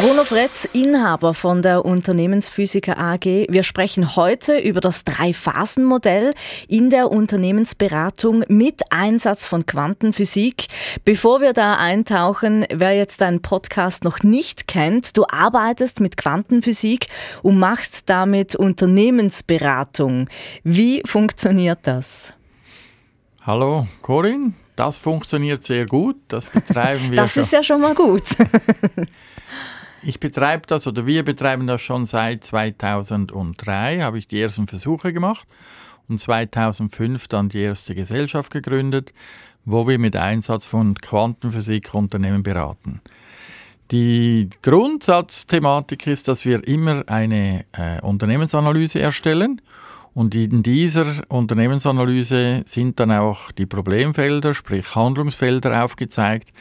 Bruno Fretz, Inhaber von der Unternehmensphysiker AG. Wir sprechen heute über das Drei-Phasen-Modell in der Unternehmensberatung mit Einsatz von Quantenphysik. Bevor wir da eintauchen, wer jetzt deinen Podcast noch nicht kennt, du arbeitest mit Quantenphysik und machst damit Unternehmensberatung. Wie funktioniert das? Hallo Corinne, das funktioniert sehr gut. Das betreiben wir. das ist ja schon mal gut. Ich betreibe das oder wir betreiben das schon seit 2003, habe ich die ersten Versuche gemacht und 2005 dann die erste Gesellschaft gegründet, wo wir mit Einsatz von Quantenphysik Unternehmen beraten. Die Grundsatzthematik ist, dass wir immer eine äh, Unternehmensanalyse erstellen und in dieser Unternehmensanalyse sind dann auch die Problemfelder, sprich Handlungsfelder aufgezeigt,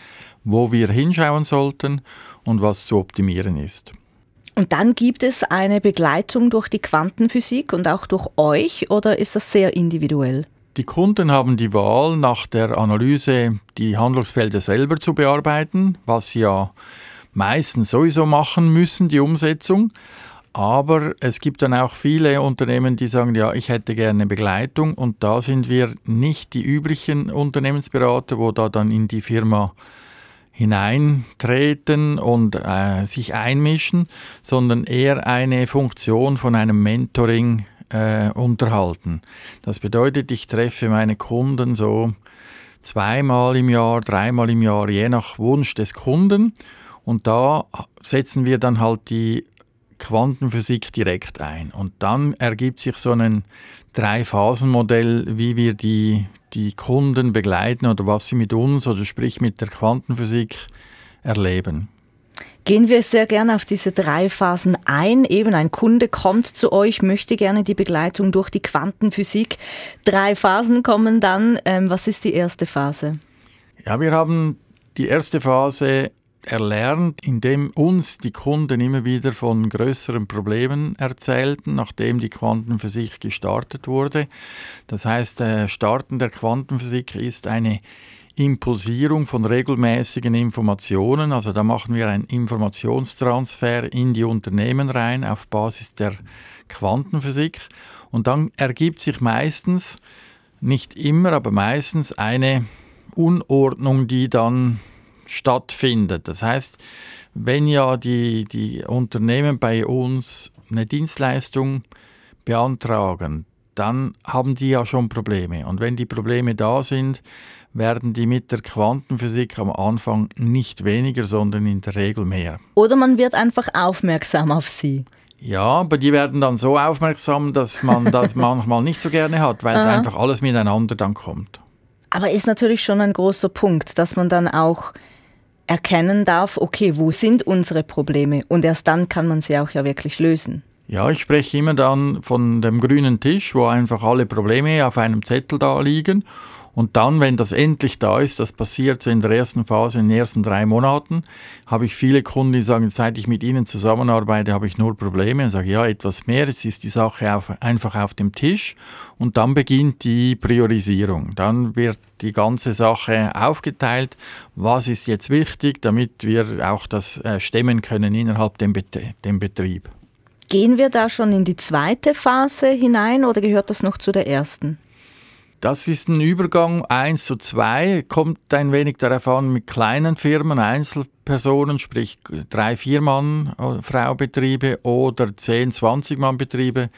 wo wir hinschauen sollten und was zu optimieren ist. Und dann gibt es eine Begleitung durch die Quantenphysik und auch durch euch oder ist das sehr individuell? Die Kunden haben die Wahl, nach der Analyse die Handlungsfelder selber zu bearbeiten, was sie ja meistens sowieso machen müssen, die Umsetzung. Aber es gibt dann auch viele Unternehmen, die sagen, ja, ich hätte gerne Begleitung und da sind wir nicht die üblichen Unternehmensberater, wo da dann in die Firma hineintreten und äh, sich einmischen, sondern eher eine Funktion von einem Mentoring äh, unterhalten. Das bedeutet, ich treffe meine Kunden so zweimal im Jahr, dreimal im Jahr, je nach Wunsch des Kunden. Und da setzen wir dann halt die Quantenphysik direkt ein. Und dann ergibt sich so ein Drei-Phasen-Modell, wie wir die, die Kunden begleiten oder was sie mit uns oder sprich mit der Quantenphysik erleben. Gehen wir sehr gerne auf diese drei Phasen ein. Eben ein Kunde kommt zu euch, möchte gerne die Begleitung durch die Quantenphysik. Drei Phasen kommen dann. Ähm, was ist die erste Phase? Ja, wir haben die erste Phase erlernt, indem uns die Kunden immer wieder von größeren Problemen erzählten, nachdem die Quantenphysik gestartet wurde. Das heißt, äh, Starten der Quantenphysik ist eine Impulsierung von regelmäßigen Informationen. Also da machen wir einen Informationstransfer in die Unternehmen rein auf Basis der Quantenphysik. Und dann ergibt sich meistens, nicht immer, aber meistens eine Unordnung, die dann stattfindet. Das heißt, wenn ja die, die Unternehmen bei uns eine Dienstleistung beantragen, dann haben die ja schon Probleme. Und wenn die Probleme da sind, werden die mit der Quantenphysik am Anfang nicht weniger, sondern in der Regel mehr. Oder man wird einfach aufmerksam auf sie. Ja, aber die werden dann so aufmerksam, dass man das manchmal nicht so gerne hat, weil es einfach alles miteinander dann kommt. Aber ist natürlich schon ein großer Punkt, dass man dann auch erkennen darf, okay, wo sind unsere Probleme? Und erst dann kann man sie auch ja wirklich lösen. Ja, ich spreche immer dann von dem grünen Tisch, wo einfach alle Probleme auf einem Zettel da liegen und dann, wenn das endlich da ist, das passiert so in der ersten Phase, in den ersten drei Monaten, habe ich viele Kunden, die sagen, seit ich mit ihnen zusammenarbeite, habe ich nur Probleme. Und sage, ja, etwas mehr, jetzt ist die Sache auf, einfach auf dem Tisch. Und dann beginnt die Priorisierung. Dann wird die ganze Sache aufgeteilt. Was ist jetzt wichtig, damit wir auch das äh, stemmen können innerhalb dem, dem Betrieb. Gehen wir da schon in die zweite Phase hinein oder gehört das noch zu der ersten? Das ist ein Übergang 1 zu 2, kommt ein wenig darauf an mit kleinen Firmen, Einzelpersonen, sprich 3, 4 Mann äh, Frau Betriebe oder 10, 20 Mann Betriebe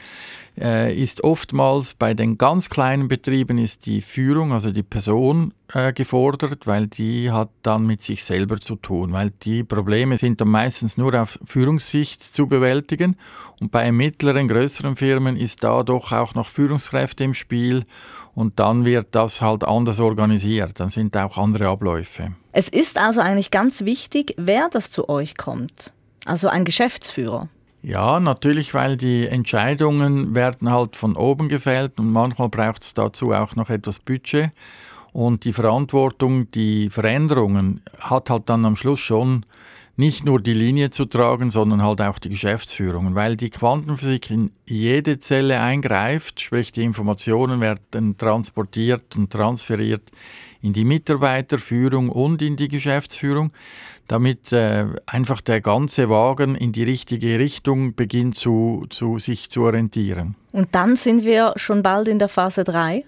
äh, ist oftmals bei den ganz kleinen Betrieben ist die Führung, also die Person äh, gefordert, weil die hat dann mit sich selber zu tun, weil die Probleme sind dann meistens nur auf Führungssicht zu bewältigen. Und bei mittleren, größeren Firmen ist da doch auch noch Führungskräfte im Spiel und dann wird das halt anders organisiert, dann sind auch andere Abläufe. Es ist also eigentlich ganz wichtig, wer das zu euch kommt. Also ein Geschäftsführer. Ja, natürlich, weil die Entscheidungen werden halt von oben gefällt und manchmal braucht es dazu auch noch etwas Budget. Und die Verantwortung, die Veränderungen hat halt dann am Schluss schon nicht nur die Linie zu tragen, sondern halt auch die Geschäftsführung. Weil die Quantenphysik in jede Zelle eingreift, sprich die Informationen werden transportiert und transferiert in die Mitarbeiterführung und in die Geschäftsführung, damit äh, einfach der ganze Wagen in die richtige Richtung beginnt zu, zu sich zu orientieren. Und dann sind wir schon bald in der Phase 3?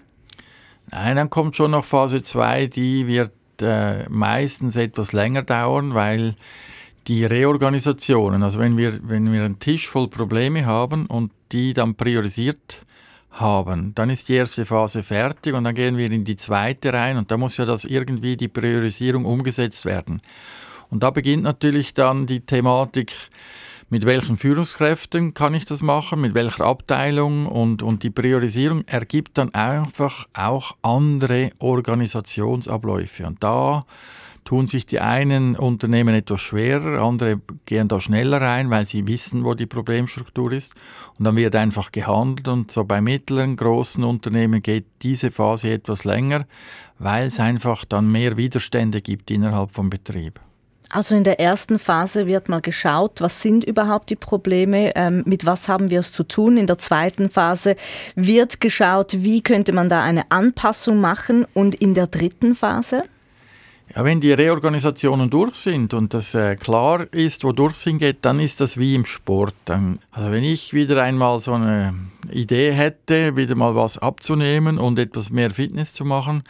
Nein, dann kommt schon noch Phase 2, die wird äh, meistens etwas länger dauern, weil die Reorganisationen, also wenn wir, wenn wir einen Tisch voll Probleme haben und die dann priorisiert haben, dann ist die erste Phase fertig und dann gehen wir in die zweite rein und da muss ja das irgendwie die Priorisierung umgesetzt werden. Und da beginnt natürlich dann die Thematik, mit welchen Führungskräften kann ich das machen, mit welcher Abteilung und, und die Priorisierung ergibt dann einfach auch andere Organisationsabläufe. Und da tun sich die einen Unternehmen etwas schwerer, andere gehen da schneller rein, weil sie wissen, wo die Problemstruktur ist. Und dann wird einfach gehandelt und so bei mittleren, großen Unternehmen geht diese Phase etwas länger, weil es einfach dann mehr Widerstände gibt innerhalb vom Betrieb. Also in der ersten Phase wird mal geschaut, was sind überhaupt die Probleme, ähm, mit was haben wir es zu tun. In der zweiten Phase wird geschaut, wie könnte man da eine Anpassung machen. Und in der dritten Phase? Ja, wenn die Reorganisationen durch sind und das äh, klar ist, wodurch es hingeht, dann ist das wie im Sport. Dann, also wenn ich wieder einmal so eine Idee hätte, wieder mal was abzunehmen und etwas mehr Fitness zu machen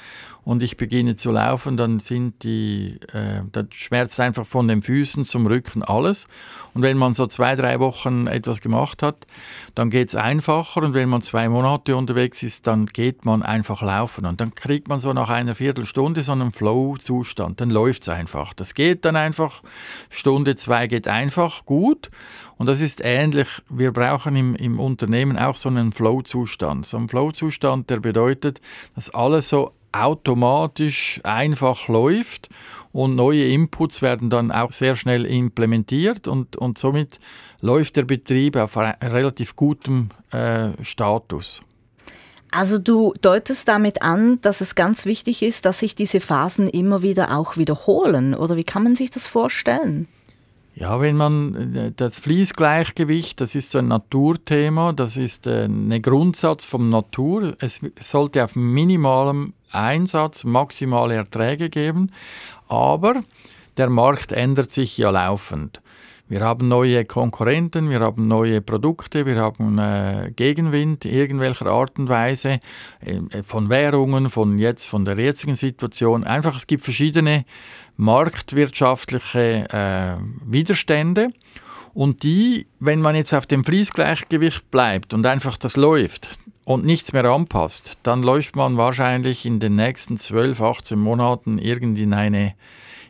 und ich beginne zu laufen, dann sind die, äh, dann schmerzt einfach von den Füßen zum Rücken alles. Und wenn man so zwei, drei Wochen etwas gemacht hat, dann geht es einfacher. Und wenn man zwei Monate unterwegs ist, dann geht man einfach laufen. Und dann kriegt man so nach einer Viertelstunde so einen Flow-Zustand. Dann läuft es einfach. Das geht dann einfach. Stunde zwei geht einfach gut. Und das ist ähnlich, wir brauchen im, im Unternehmen auch so einen Flow-Zustand. So einen Flow-Zustand, der bedeutet, dass alles so automatisch einfach läuft und neue Inputs werden dann auch sehr schnell implementiert und, und somit läuft der Betrieb auf relativ gutem äh, Status. Also du deutest damit an, dass es ganz wichtig ist, dass sich diese Phasen immer wieder auch wiederholen. Oder wie kann man sich das vorstellen? Ja, wenn man äh, das Fließgleichgewicht, das ist so ein Naturthema, das ist äh, ein Grundsatz vom Natur. Es sollte auf minimalem Einsatz maximale Erträge geben, aber der Markt ändert sich ja laufend. Wir haben neue Konkurrenten, wir haben neue Produkte, wir haben äh, Gegenwind irgendwelcher Art und Weise äh, von Währungen, von jetzt von der jetzigen Situation. Einfach es gibt verschiedene marktwirtschaftliche äh, Widerstände und die, wenn man jetzt auf dem Fließgleichgewicht bleibt und einfach das läuft, und nichts mehr anpasst, dann läuft man wahrscheinlich in den nächsten 12, 18 Monaten irgendwie in eine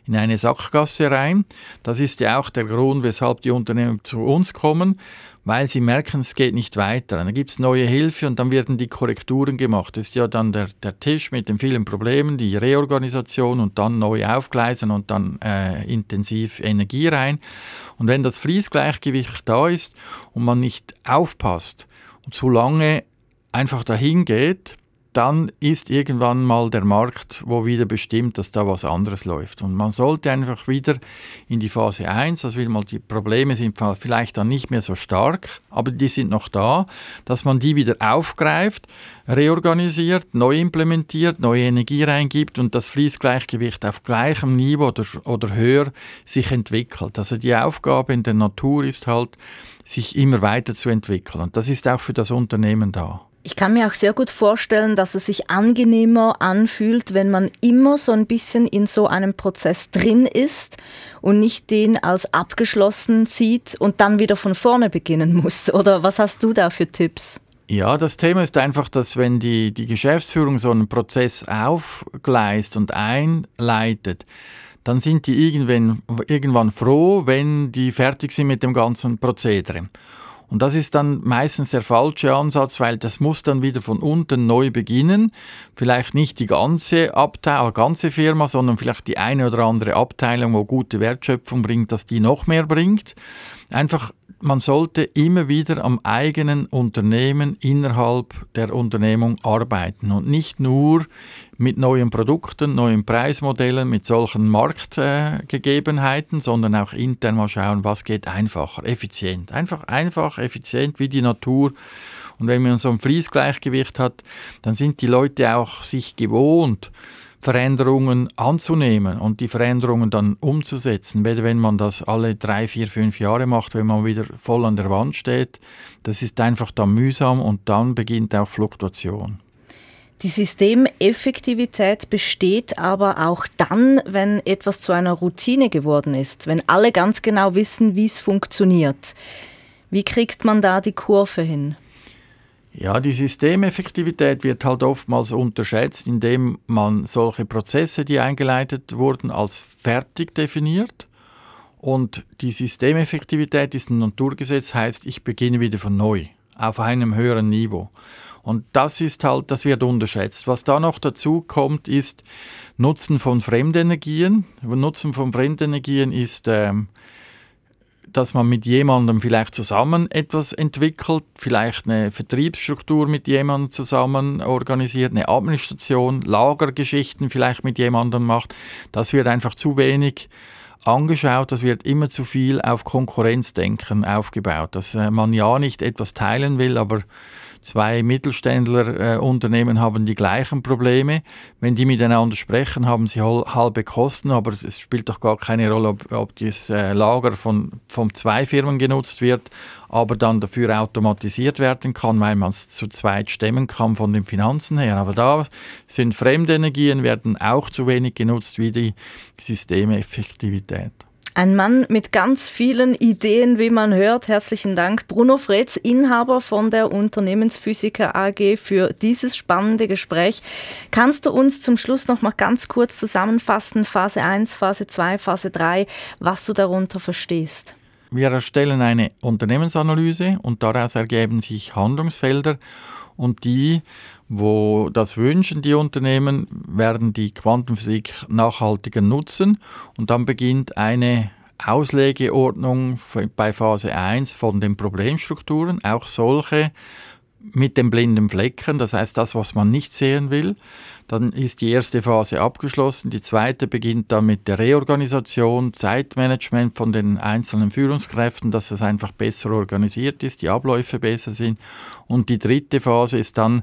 in eine Sackgasse rein. Das ist ja auch der Grund, weshalb die Unternehmen zu uns kommen, weil sie merken, es geht nicht weiter. Dann gibt es neue Hilfe und dann werden die Korrekturen gemacht. Das ist ja dann der, der Tisch mit den vielen Problemen, die Reorganisation und dann neu aufgleisen und dann äh, intensiv Energie rein. Und wenn das Fließgleichgewicht da ist und man nicht aufpasst und zu lange einfach dahin geht, dann ist irgendwann mal der Markt, wo wieder bestimmt, dass da was anderes läuft. Und man sollte einfach wieder in die Phase 1, also mal die Probleme sind vielleicht dann nicht mehr so stark, aber die sind noch da, dass man die wieder aufgreift, reorganisiert, neu implementiert, neue Energie reingibt und das Fließgleichgewicht auf gleichem Niveau oder, oder höher sich entwickelt. Also die Aufgabe in der Natur ist halt, sich immer weiterzuentwickeln. Und das ist auch für das Unternehmen da. Ich kann mir auch sehr gut vorstellen, dass es sich angenehmer anfühlt, wenn man immer so ein bisschen in so einem Prozess drin ist und nicht den als abgeschlossen sieht und dann wieder von vorne beginnen muss. Oder was hast du da für Tipps? Ja, das Thema ist einfach, dass wenn die, die Geschäftsführung so einen Prozess aufgleist und einleitet, dann sind die irgendwann, irgendwann froh, wenn die fertig sind mit dem ganzen Prozedere. Und das ist dann meistens der falsche Ansatz, weil das muss dann wieder von unten neu beginnen. Vielleicht nicht die ganze Abteilung, ganze Firma, sondern vielleicht die eine oder andere Abteilung, wo gute Wertschöpfung bringt, dass die noch mehr bringt. Einfach man sollte immer wieder am eigenen Unternehmen innerhalb der Unternehmung arbeiten und nicht nur mit neuen Produkten, neuen Preismodellen, mit solchen Marktgegebenheiten, äh, sondern auch intern mal schauen, was geht einfacher, effizient. Einfach einfach, effizient wie die Natur. Und wenn man so ein Fließgleichgewicht hat, dann sind die Leute auch sich gewohnt, Veränderungen anzunehmen und die Veränderungen dann umzusetzen. Wenn man das alle drei, vier, fünf Jahre macht, wenn man wieder voll an der Wand steht, das ist einfach dann mühsam und dann beginnt auch Fluktuation. Die Systemeffektivität besteht aber auch dann, wenn etwas zu einer Routine geworden ist, wenn alle ganz genau wissen, wie es funktioniert. Wie kriegt man da die Kurve hin? Ja, die Systemeffektivität wird halt oftmals unterschätzt, indem man solche Prozesse, die eingeleitet wurden, als fertig definiert. Und die Systemeffektivität ist ein Naturgesetz, heißt, ich beginne wieder von neu, auf einem höheren Niveau. Und das ist halt, das wird unterschätzt. Was da noch dazu kommt, ist Nutzen von Fremdenergien. Nutzen von Fremdenergien ist ähm, dass man mit jemandem vielleicht zusammen etwas entwickelt, vielleicht eine Vertriebsstruktur mit jemandem zusammen organisiert, eine Administration, Lagergeschichten vielleicht mit jemandem macht. Das wird einfach zu wenig angeschaut, das wird immer zu viel auf Konkurrenzdenken aufgebaut, dass äh, man ja nicht etwas teilen will, aber zwei Mittelständlerunternehmen äh, haben die gleichen Probleme. Wenn die miteinander sprechen, haben sie halbe Kosten, aber es spielt doch gar keine Rolle, ob, ob das äh, Lager von, von zwei Firmen genutzt wird, aber dann dafür automatisiert werden kann, weil man es zu zweit stemmen kann von den Finanzen her. Aber da sind Fremdenergien, werden auch zu wenig genutzt wie die Systemeffektivität. Ein Mann mit ganz vielen Ideen, wie man hört. Herzlichen Dank, Bruno Fretz, Inhaber von der Unternehmensphysiker AG, für dieses spannende Gespräch. Kannst du uns zum Schluss noch mal ganz kurz zusammenfassen, Phase 1, Phase 2, Phase 3, was du darunter verstehst? Wir erstellen eine Unternehmensanalyse und daraus ergeben sich Handlungsfelder und die, wo das wünschen, die Unternehmen, werden die Quantenphysik nachhaltiger nutzen und dann beginnt eine Auslegeordnung bei Phase 1 von den Problemstrukturen, auch solche mit dem blinden Flecken, das heißt das, was man nicht sehen will. Dann ist die erste Phase abgeschlossen. Die zweite beginnt dann mit der Reorganisation, Zeitmanagement von den einzelnen Führungskräften, dass es einfach besser organisiert ist, die Abläufe besser sind. Und die dritte Phase ist dann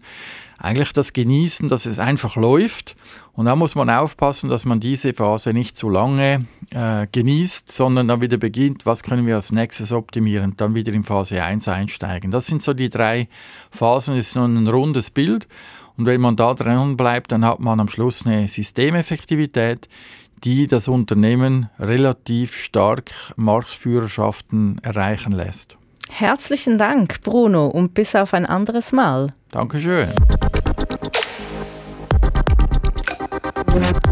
eigentlich das Genießen, dass es einfach läuft. Und da muss man aufpassen, dass man diese Phase nicht zu lange äh, genießt, sondern dann wieder beginnt, was können wir als nächstes optimieren, dann wieder in Phase 1 einsteigen. Das sind so die drei Phasen, das ist so ein rundes Bild. Und wenn man da dran bleibt, dann hat man am Schluss eine Systemeffektivität, die das Unternehmen relativ stark Marktführerschaften erreichen lässt. Herzlichen Dank, Bruno, und bis auf ein anderes Mal. Dankeschön. Thank you.